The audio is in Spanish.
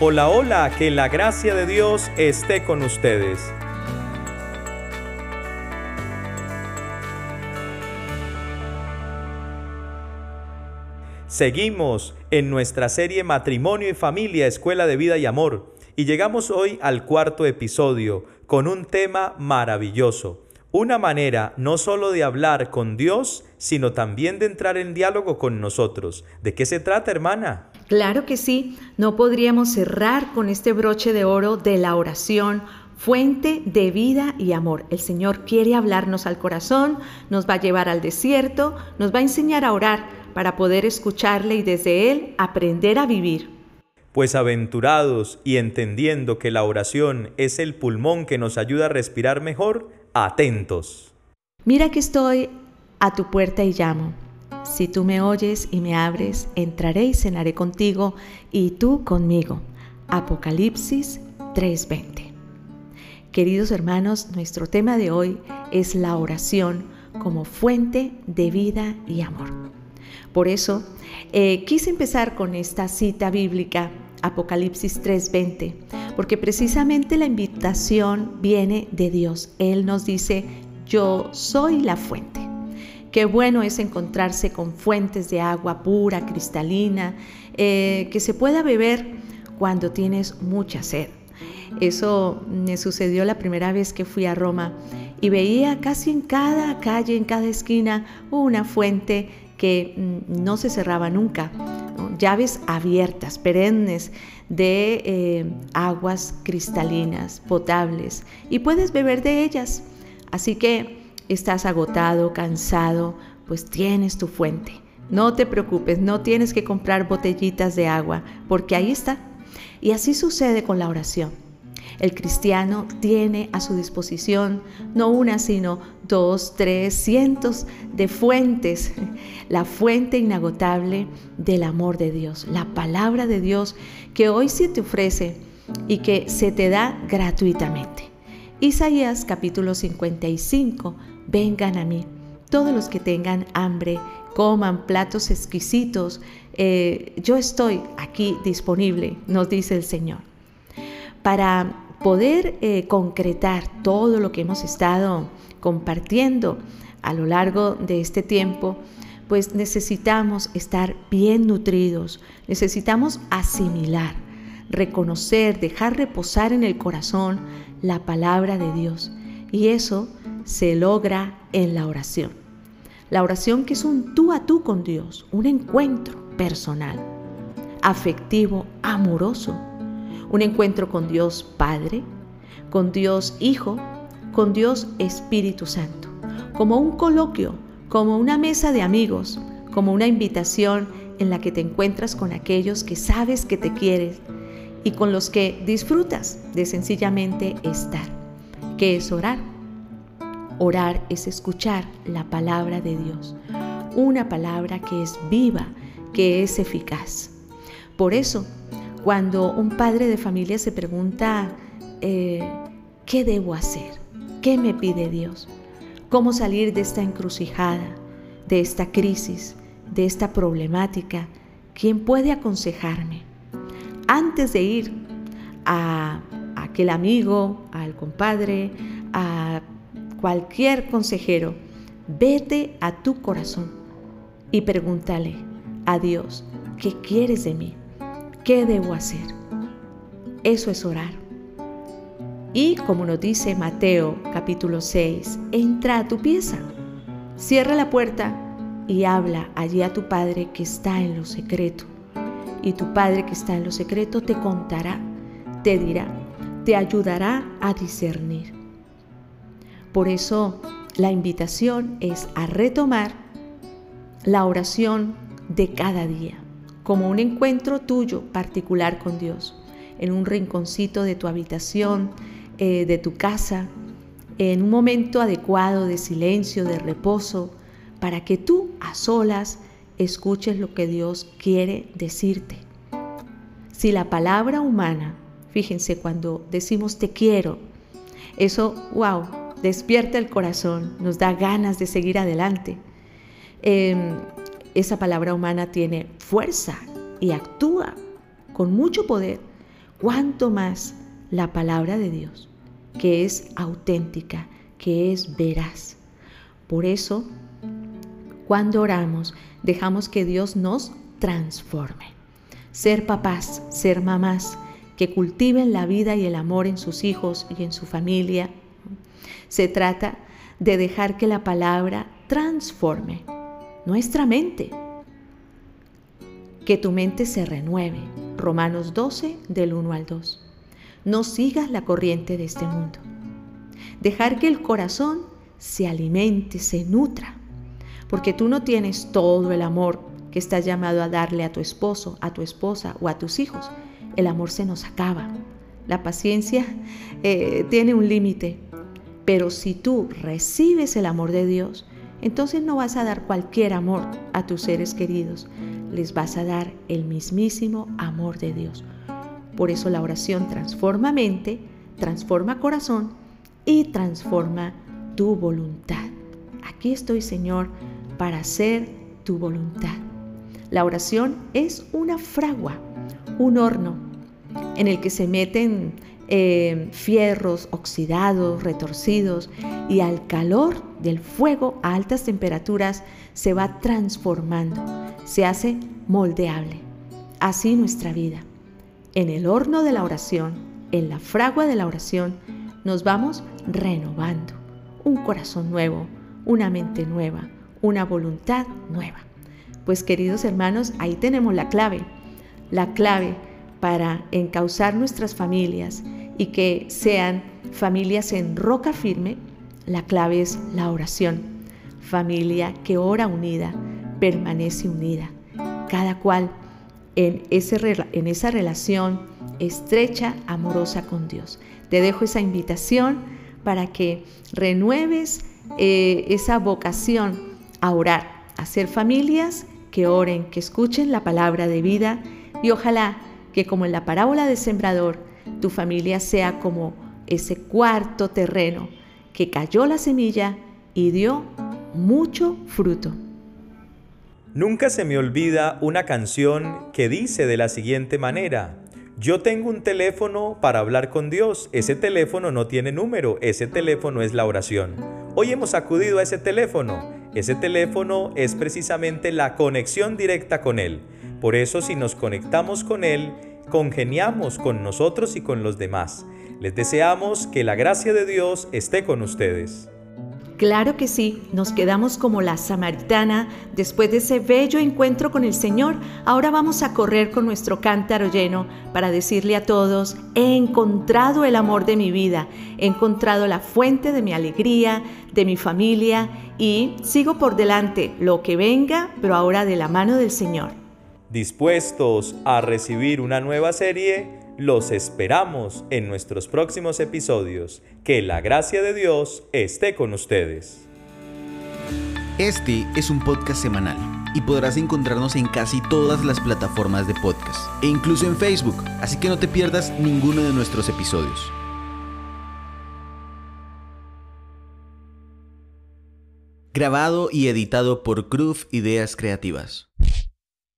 Hola, hola, que la gracia de Dios esté con ustedes. Seguimos en nuestra serie Matrimonio y Familia, Escuela de Vida y Amor, y llegamos hoy al cuarto episodio con un tema maravilloso, una manera no solo de hablar con Dios, sino también de entrar en diálogo con nosotros. ¿De qué se trata, hermana? Claro que sí, no podríamos cerrar con este broche de oro de la oración, fuente de vida y amor. El Señor quiere hablarnos al corazón, nos va a llevar al desierto, nos va a enseñar a orar para poder escucharle y desde Él aprender a vivir. Pues aventurados y entendiendo que la oración es el pulmón que nos ayuda a respirar mejor, atentos. Mira que estoy a tu puerta y llamo. Si tú me oyes y me abres, entraré y cenaré contigo y tú conmigo. Apocalipsis 3:20. Queridos hermanos, nuestro tema de hoy es la oración como fuente de vida y amor. Por eso eh, quise empezar con esta cita bíblica, Apocalipsis 3:20, porque precisamente la invitación viene de Dios. Él nos dice, yo soy la fuente. Qué bueno es encontrarse con fuentes de agua pura, cristalina, eh, que se pueda beber cuando tienes mucha sed. Eso me sucedió la primera vez que fui a Roma y veía casi en cada calle, en cada esquina, una fuente que mm, no se cerraba nunca, llaves abiertas, perennes de eh, aguas cristalinas, potables, y puedes beber de ellas. Así que estás agotado, cansado, pues tienes tu fuente. No te preocupes, no tienes que comprar botellitas de agua, porque ahí está. Y así sucede con la oración. El cristiano tiene a su disposición no una, sino dos, tres, cientos de fuentes. La fuente inagotable del amor de Dios, la palabra de Dios que hoy se te ofrece y que se te da gratuitamente. Isaías capítulo 55, vengan a mí. Todos los que tengan hambre, coman platos exquisitos, eh, yo estoy aquí disponible, nos dice el Señor. Para poder eh, concretar todo lo que hemos estado compartiendo a lo largo de este tiempo, pues necesitamos estar bien nutridos, necesitamos asimilar, reconocer, dejar reposar en el corazón la palabra de Dios. Y eso se logra en la oración. La oración que es un tú a tú con Dios, un encuentro personal, afectivo, amoroso, un encuentro con Dios Padre, con Dios Hijo, con Dios Espíritu Santo, como un coloquio, como una mesa de amigos, como una invitación en la que te encuentras con aquellos que sabes que te quieres y con los que disfrutas de sencillamente estar, que es orar Orar es escuchar la palabra de Dios, una palabra que es viva, que es eficaz. Por eso, cuando un padre de familia se pregunta, eh, ¿qué debo hacer? ¿Qué me pide Dios? ¿Cómo salir de esta encrucijada, de esta crisis, de esta problemática? ¿Quién puede aconsejarme? Antes de ir a aquel amigo, al compadre, a cualquier consejero, vete a tu corazón y pregúntale a Dios, ¿qué quieres de mí? ¿Qué debo hacer? Eso es orar. Y como nos dice Mateo capítulo 6, entra a tu pieza, cierra la puerta y habla allí a tu Padre que está en lo secreto. Y tu Padre que está en lo secreto te contará, te dirá, te ayudará a discernir. Por eso la invitación es a retomar la oración de cada día, como un encuentro tuyo particular con Dios, en un rinconcito de tu habitación, eh, de tu casa, en un momento adecuado de silencio, de reposo, para que tú a solas escuches lo que Dios quiere decirte. Si la palabra humana, fíjense cuando decimos te quiero, eso, wow, despierta el corazón, nos da ganas de seguir adelante. Em, esa palabra humana tiene fuerza y actúa con mucho poder cuánto más la palabra de Dios, que es auténtica, que es veraz. Por eso, cuando oramos, dejamos que Dios nos transforme. Ser papás, ser mamás, que cultiven la vida y el amor en sus hijos y en su familia. Se trata de dejar que la palabra transforme nuestra mente. Que tu mente se renueve. Romanos 12 del 1 al 2. No sigas la corriente de este mundo. Dejar que el corazón se alimente, se nutra. Porque tú no tienes todo el amor que estás llamado a darle a tu esposo, a tu esposa o a tus hijos el amor se nos acaba. La paciencia eh, tiene un límite, pero si tú recibes el amor de Dios, entonces no vas a dar cualquier amor a tus seres queridos, les vas a dar el mismísimo amor de Dios. Por eso la oración transforma mente, transforma corazón y transforma tu voluntad. Aquí estoy, Señor, para hacer tu voluntad. La oración es una fragua, un horno en el que se meten eh, fierros oxidados, retorcidos, y al calor del fuego a altas temperaturas se va transformando, se hace moldeable. Así nuestra vida. En el horno de la oración, en la fragua de la oración, nos vamos renovando. Un corazón nuevo, una mente nueva, una voluntad nueva. Pues queridos hermanos, ahí tenemos la clave. La clave para encauzar nuestras familias y que sean familias en roca firme, la clave es la oración. Familia que ora unida, permanece unida. Cada cual en, esa relación estrecha, amorosa con Dios. Te dejo esa invitación para que renueves eh, esa vocación a orar, a ser familias que oren, que escuchen la palabra de vida y ojalá que como en la parábola de sembrador, tu familia sea como ese cuarto terreno que cayó la semilla y dio mucho fruto. Nunca se me olvida una canción que dice de la siguiente manera, yo tengo un teléfono para hablar con Dios, ese teléfono no tiene número, ese teléfono es la oración. Hoy hemos acudido a ese teléfono, ese teléfono es precisamente la conexión directa con Él. Por eso si nos conectamos con Él, congeniamos con nosotros y con los demás. Les deseamos que la gracia de Dios esté con ustedes. Claro que sí, nos quedamos como la samaritana después de ese bello encuentro con el Señor. Ahora vamos a correr con nuestro cántaro lleno para decirle a todos, he encontrado el amor de mi vida, he encontrado la fuente de mi alegría, de mi familia y sigo por delante lo que venga, pero ahora de la mano del Señor. Dispuestos a recibir una nueva serie, los esperamos en nuestros próximos episodios. Que la gracia de Dios esté con ustedes. Este es un podcast semanal y podrás encontrarnos en casi todas las plataformas de podcast e incluso en Facebook, así que no te pierdas ninguno de nuestros episodios. Grabado y editado por Cruz Ideas Creativas.